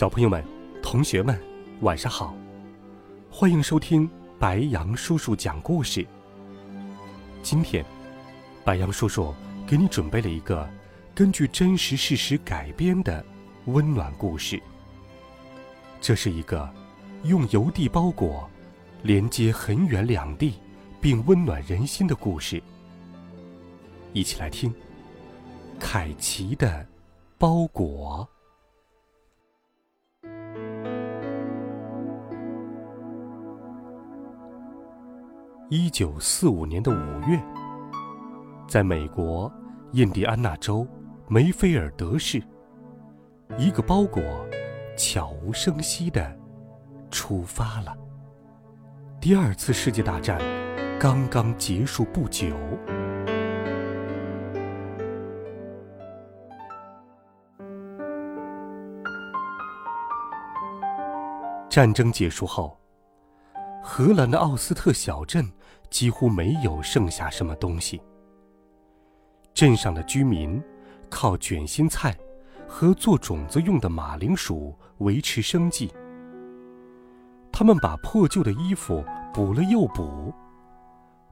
小朋友们、同学们，晚上好！欢迎收听白羊叔叔讲故事。今天，白羊叔叔给你准备了一个根据真实事实改编的温暖故事。这是一个用邮递包裹连接很远两地，并温暖人心的故事。一起来听《凯奇的包裹》。一九四五年的五月，在美国印第安纳州梅菲尔德市，一个包裹悄无声息的出发了。第二次世界大战刚刚结束不久，战争结束后。荷兰的奥斯特小镇几乎没有剩下什么东西。镇上的居民靠卷心菜和做种子用的马铃薯维持生计。他们把破旧的衣服补了又补，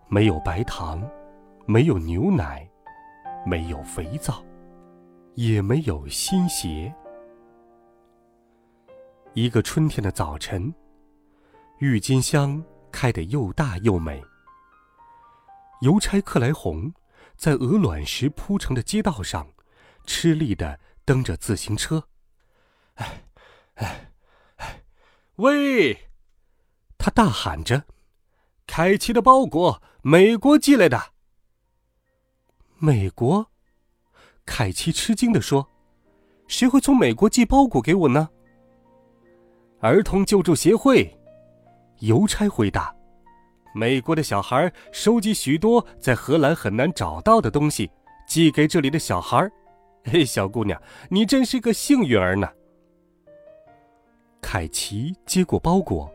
没有白糖，没有牛奶，没有肥皂，也没有新鞋。一个春天的早晨。郁金香开得又大又美。邮差克莱红在鹅卵石铺成的街道上，吃力的蹬着自行车。哎，哎，哎，喂！他大喊着：“凯奇的包裹，美国寄来的。”美国？凯奇吃惊地说：“谁会从美国寄包裹给我呢？”儿童救助协会。邮差回答：“美国的小孩收集许多在荷兰很难找到的东西，寄给这里的小孩。嘿，小姑娘，你真是个幸运儿呢。”凯奇接过包裹，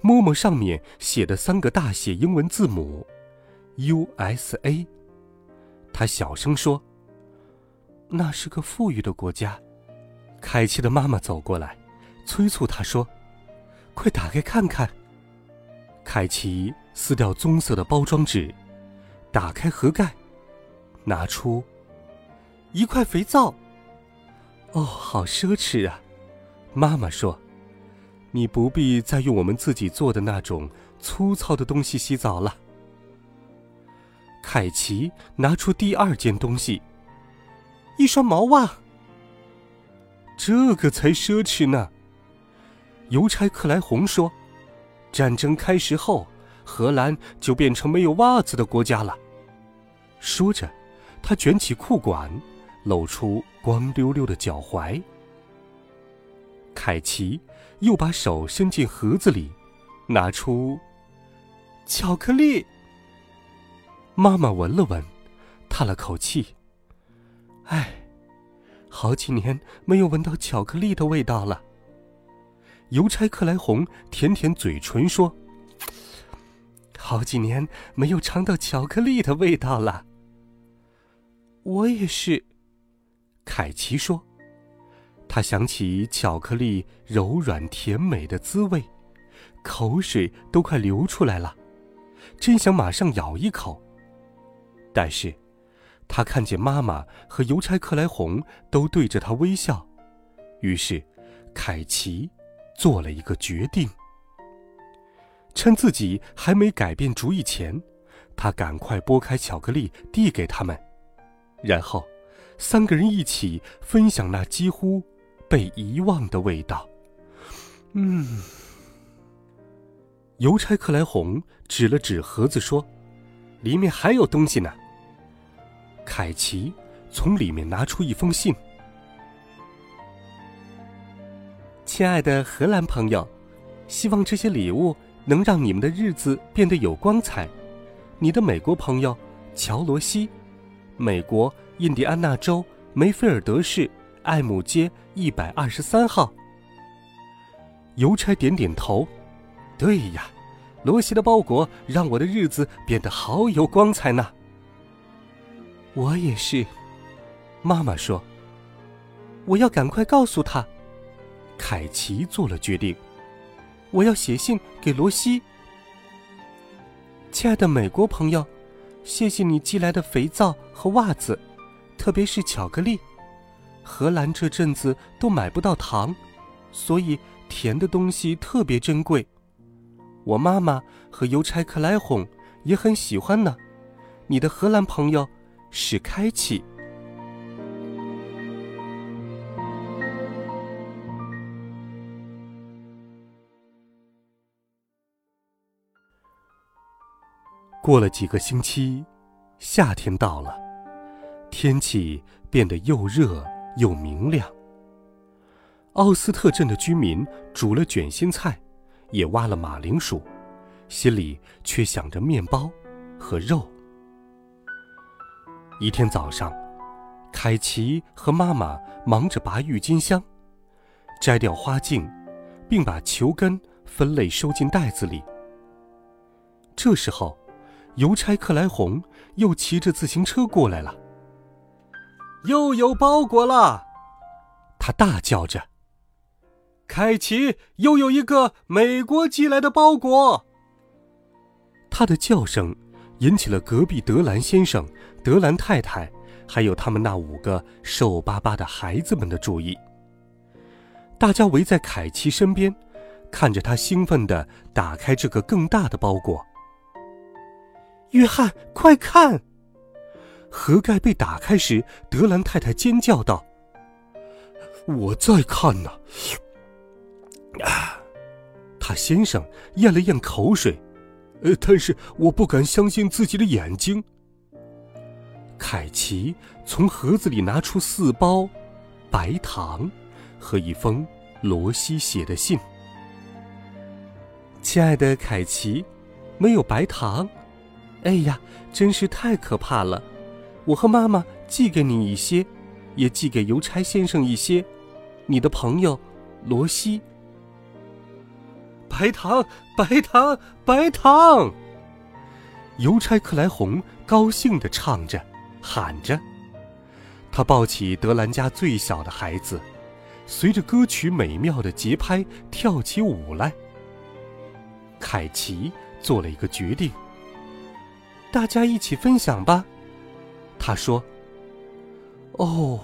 摸摸上面写的三个大写英文字母 “U.S.A.”，他小声说：“那是个富裕的国家。”凯奇的妈妈走过来，催促他说。快打开看看。凯奇撕掉棕色的包装纸，打开盒盖，拿出一块肥皂。哦，好奢侈啊！妈妈说：“你不必再用我们自己做的那种粗糙的东西洗澡了。”凯奇拿出第二件东西，一双毛袜。这个才奢侈呢。邮差克莱红说：“战争开始后，荷兰就变成没有袜子的国家了。”说着，他卷起裤管，露出光溜溜的脚踝。凯奇又把手伸进盒子里，拿出巧克力。妈妈闻了闻，叹了口气：“唉，好几年没有闻到巧克力的味道了。”邮差克莱红舔舔嘴唇说：“好几年没有尝到巧克力的味道了。”我也是，凯奇说。他想起巧克力柔软甜美的滋味，口水都快流出来了，真想马上咬一口。但是，他看见妈妈和邮差克莱红都对着他微笑，于是，凯奇。做了一个决定。趁自己还没改变主意前，他赶快剥开巧克力递给他们，然后三个人一起分享那几乎被遗忘的味道。嗯，邮差克莱红指了指盒子说：“里面还有东西呢。”凯奇从里面拿出一封信。亲爱的荷兰朋友，希望这些礼物能让你们的日子变得有光彩。你的美国朋友乔罗西，美国印第安纳州梅菲尔德市艾姆街一百二十三号。邮差点点头，对呀，罗西的包裹让我的日子变得好有光彩呢。我也是，妈妈说，我要赶快告诉他。凯奇做了决定，我要写信给罗西。亲爱的美国朋友，谢谢你寄来的肥皂和袜子，特别是巧克力。荷兰这阵子都买不到糖，所以甜的东西特别珍贵。我妈妈和邮差克莱哄也很喜欢呢。你的荷兰朋友是开启。过了几个星期，夏天到了，天气变得又热又明亮。奥斯特镇的居民煮了卷心菜，也挖了马铃薯，心里却想着面包和肉。一天早上，凯奇和妈妈忙着拔郁金香，摘掉花茎，并把球根分类收进袋子里。这时候，邮差克莱红又骑着自行车过来了。又有包裹了，他大叫着。凯奇又有一个美国寄来的包裹。他的叫声引起了隔壁德兰先生、德兰太太，还有他们那五个瘦巴巴的孩子们的注意。大家围在凯奇身边，看着他兴奋地打开这个更大的包裹。约翰，快看！盒盖被打开时，德兰太太尖叫道：“我在看呢。”啊，他先生咽了咽口水，呃，但是我不敢相信自己的眼睛。凯奇从盒子里拿出四包白糖和一封罗西写的信。亲爱的凯奇，没有白糖。哎呀，真是太可怕了！我和妈妈寄给你一些，也寄给邮差先生一些。你的朋友，罗西。白糖，白糖，白糖！邮差克莱红高兴地唱着，喊着。他抱起德兰家最小的孩子，随着歌曲美妙的节拍跳起舞来。凯奇做了一个决定。大家一起分享吧，他说。哦，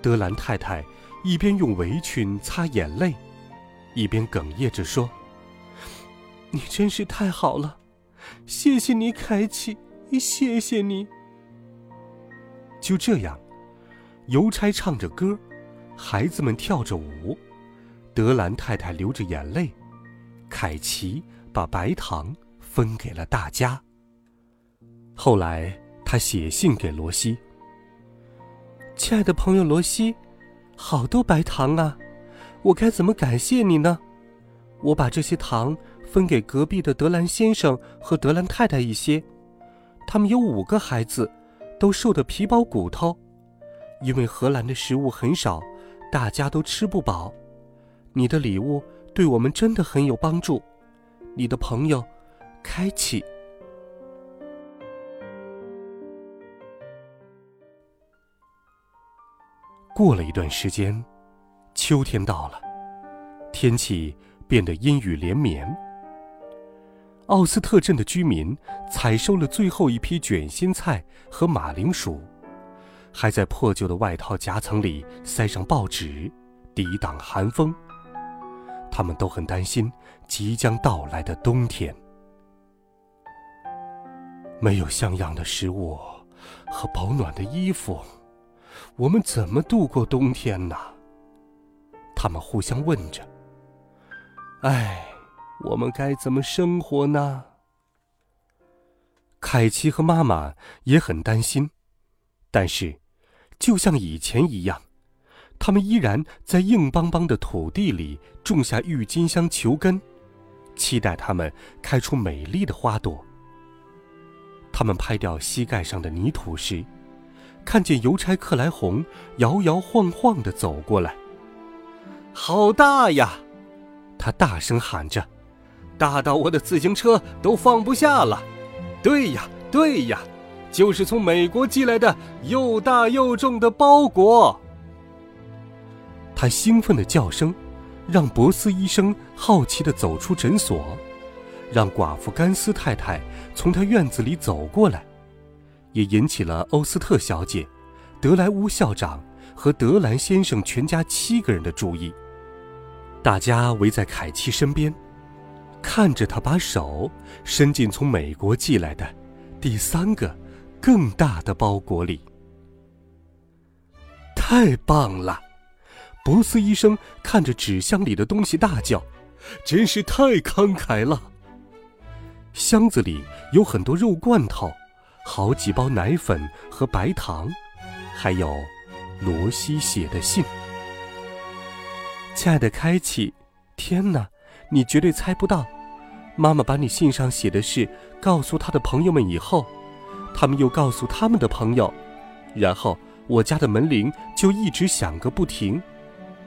德兰太太一边用围裙擦眼泪，一边哽咽着说：“你真是太好了，谢谢你，凯奇，谢谢你。”就这样，邮差唱着歌，孩子们跳着舞，德兰太太流着眼泪，凯奇把白糖分给了大家。后来，他写信给罗西：“亲爱的朋友罗西，好多白糖啊，我该怎么感谢你呢？我把这些糖分给隔壁的德兰先生和德兰太太一些，他们有五个孩子，都瘦得皮包骨头，因为荷兰的食物很少，大家都吃不饱。你的礼物对我们真的很有帮助。你的朋友，开启。”过了一段时间，秋天到了，天气变得阴雨连绵。奥斯特镇的居民采收了最后一批卷心菜和马铃薯，还在破旧的外套夹层里塞上报纸，抵挡寒风。他们都很担心即将到来的冬天，没有像样的食物和保暖的衣服。我们怎么度过冬天呢？他们互相问着。唉，我们该怎么生活呢？凯奇和妈妈也很担心，但是就像以前一样，他们依然在硬邦邦的土地里种下郁金香球根，期待它们开出美丽的花朵。他们拍掉膝盖上的泥土时，看见邮差克莱红摇摇晃晃地走过来。好大呀！他大声喊着，大到我的自行车都放不下了。对呀，对呀。就是从美国寄来的又大又重的包裹。他兴奋的叫声，让博斯医生好奇的走出诊所，让寡妇甘斯太太从他院子里走过来，也引起了欧斯特小姐、德莱乌校长和德兰先生全家七个人的注意。大家围在凯奇身边，看着他把手伸进从美国寄来的第三个。更大的包裹里，太棒了！博斯医生看着纸箱里的东西大叫：“真是太慷慨了！”箱子里有很多肉罐头，好几包奶粉和白糖，还有罗西写的信。亲爱的开启，天哪，你绝对猜不到，妈妈把你信上写的事告诉他的朋友们以后。他们又告诉他们的朋友，然后我家的门铃就一直响个不停。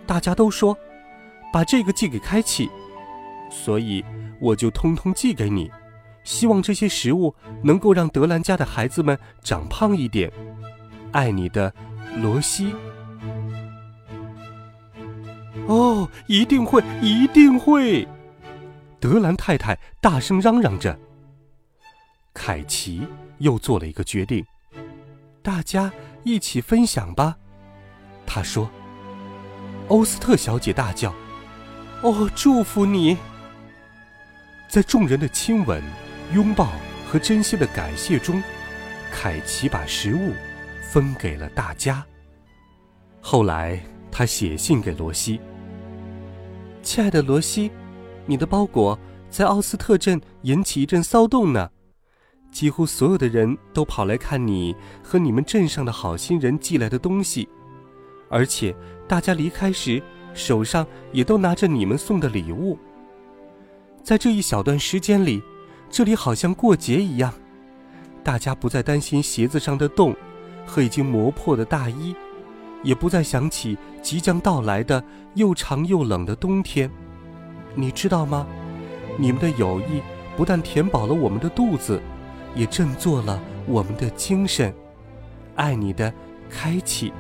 大家都说，把这个寄给开启，所以我就通通寄给你，希望这些食物能够让德兰家的孩子们长胖一点。爱你的，罗西。哦，一定会，一定会！德兰太太大声嚷嚷着。凯奇。又做了一个决定，大家一起分享吧。他说：“欧斯特小姐大叫，哦，祝福你！”在众人的亲吻、拥抱和真心的感谢中，凯奇把食物分给了大家。后来，他写信给罗西：“亲爱的罗西，你的包裹在奥斯特镇引起一阵骚动呢。”几乎所有的人都跑来看你和你们镇上的好心人寄来的东西，而且大家离开时手上也都拿着你们送的礼物。在这一小段时间里，这里好像过节一样，大家不再担心鞋子上的洞和已经磨破的大衣，也不再想起即将到来的又长又冷的冬天。你知道吗？你们的友谊不但填饱了我们的肚子。也振作了我们的精神，爱你的开启。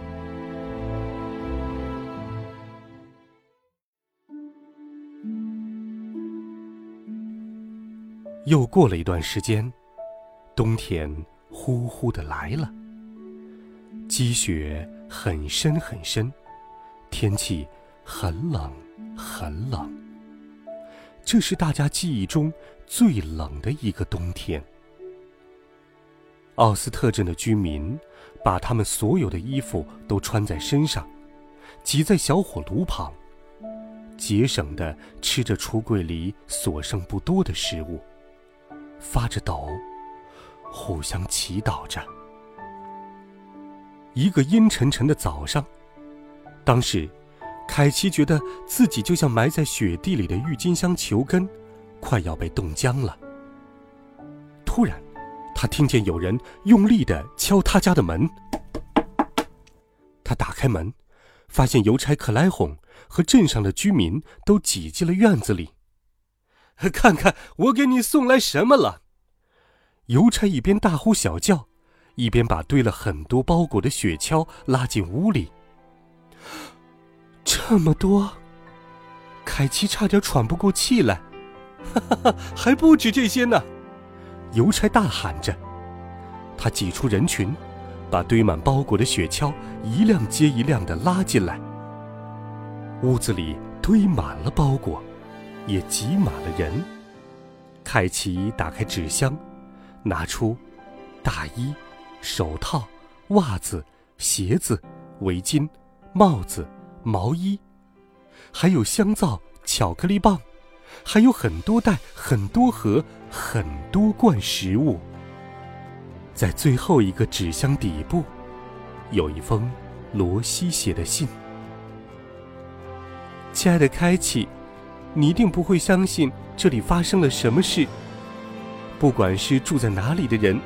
又过了一段时间，冬天呼呼的来了，积雪很深很深，天气很冷很冷。这是大家记忆中最冷的一个冬天。奥斯特镇的居民把他们所有的衣服都穿在身上，挤在小火炉旁，节省的吃着橱柜里所剩不多的食物，发着抖，互相祈祷着。一个阴沉沉的早上，当时，凯奇觉得自己就像埋在雪地里的郁金香球根，快要被冻僵了。突然。他听见有人用力的敲他家的门。他打开门，发现邮差克莱红和镇上的居民都挤进了院子里。看看我给你送来什么了！邮差一边大呼小叫，一边把堆了很多包裹的雪橇拉进屋里。这么多，凯奇差点喘不过气来。哈哈哈，还不止这些呢！邮差大喊着，他挤出人群，把堆满包裹的雪橇一辆接一辆的拉进来。屋子里堆满了包裹，也挤满了人。凯奇打开纸箱，拿出大衣、手套、袜子、鞋子、围巾、帽子、毛衣，还有香皂、巧克力棒。还有很多袋、很多盒、很多罐食物。在最后一个纸箱底部，有一封罗西写的信。亲爱的开启，你一定不会相信这里发生了什么事。不管是住在哪里的人，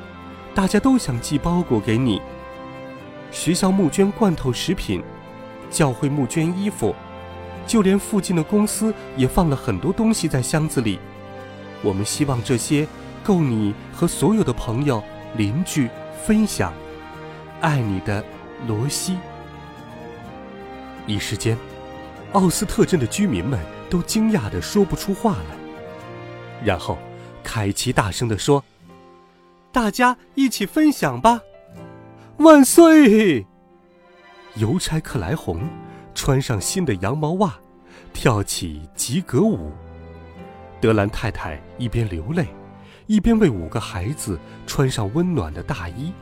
大家都想寄包裹给你。学校募捐罐头食品，教会募捐衣服，就连附近的公司也放了很多东西在箱子里。我们希望这些够你和所有的朋友、邻居分享。爱你的，罗西。一时间。奥斯特镇的居民们都惊讶的说不出话来。然后，凯奇大声的说：“大家一起分享吧，万岁！”邮差克莱红穿上新的羊毛袜，跳起吉格舞。德兰太太一边流泪，一边为五个孩子穿上温暖的大衣。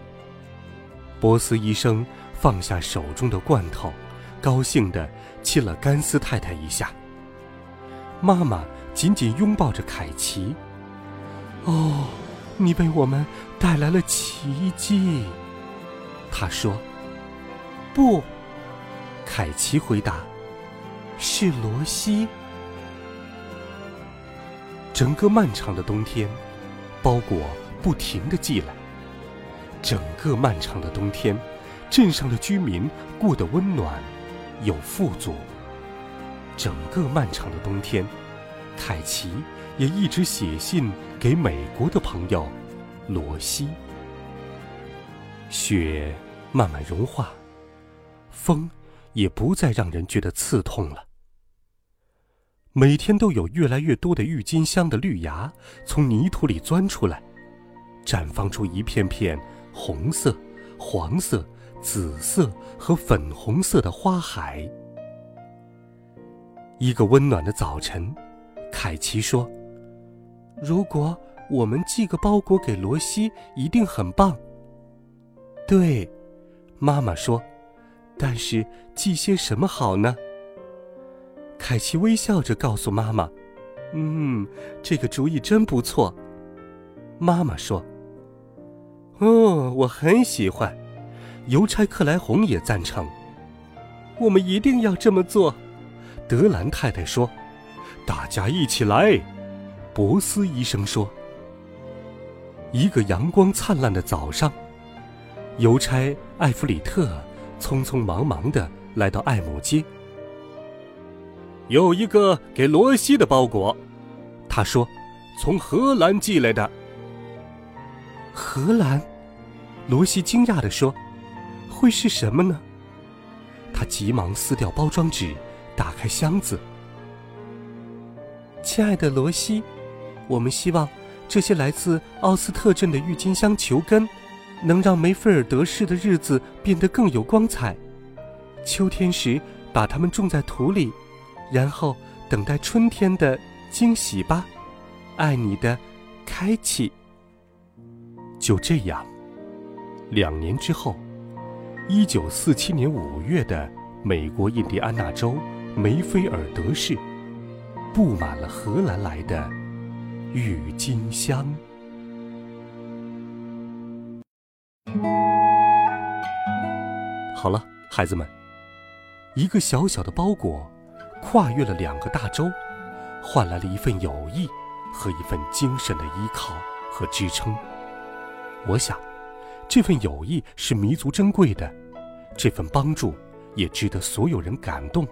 波斯医生放下手中的罐头。高兴地亲了甘斯太太一下。妈妈紧紧拥抱着凯奇。哦，你为我们带来了奇迹，她说。不，凯奇回答，是罗西。整个漫长的冬天，包裹不停地寄来。整个漫长的冬天，镇上的居民过得温暖。有富足。整个漫长的冬天，凯奇也一直写信给美国的朋友罗西。雪慢慢融化，风也不再让人觉得刺痛了。每天都有越来越多的郁金香的绿芽从泥土里钻出来，绽放出一片片红色、黄色。紫色和粉红色的花海。一个温暖的早晨，凯奇说：“如果我们寄个包裹给罗西，一定很棒。”对，妈妈说：“但是寄些什么好呢？”凯奇微笑着告诉妈妈：“嗯，这个主意真不错。”妈妈说：“哦，我很喜欢。”邮差克莱红也赞成。我们一定要这么做，德兰太太说：“大家一起来。”博斯医生说：“一个阳光灿烂的早上，邮差艾弗里特匆匆忙忙的来到艾姆街。有一个给罗西的包裹，他说：“从荷兰寄来的。”荷兰，罗西惊讶的说。会是什么呢？他急忙撕掉包装纸，打开箱子。亲爱的罗西，我们希望这些来自奥斯特镇的郁金香球根，能让梅菲尔德市的日子变得更有光彩。秋天时把它们种在土里，然后等待春天的惊喜吧。爱你的，开启。就这样，两年之后。一九四七年五月的美国印第安纳州梅菲尔德市，布满了荷兰来的郁金香。好了，孩子们，一个小小的包裹，跨越了两个大洲，换来了一份友谊和一份精神的依靠和支撑。我想。这份友谊是弥足珍贵的，这份帮助也值得所有人感动。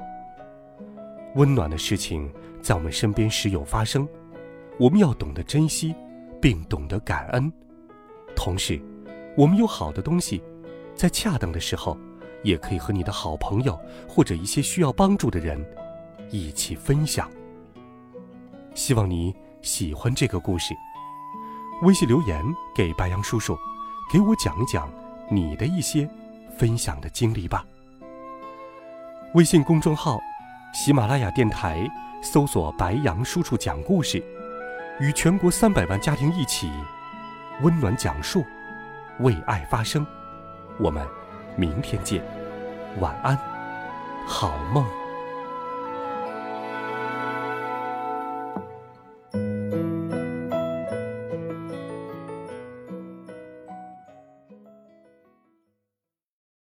温暖的事情在我们身边时有发生，我们要懂得珍惜，并懂得感恩。同时，我们有好的东西，在恰当的时候，也可以和你的好朋友或者一些需要帮助的人一起分享。希望你喜欢这个故事。微信留言给白杨叔叔。给我讲一讲你的一些分享的经历吧。微信公众号“喜马拉雅电台”搜索“白杨叔叔讲故事”，与全国三百万家庭一起温暖讲述，为爱发声。我们明天见，晚安，好梦。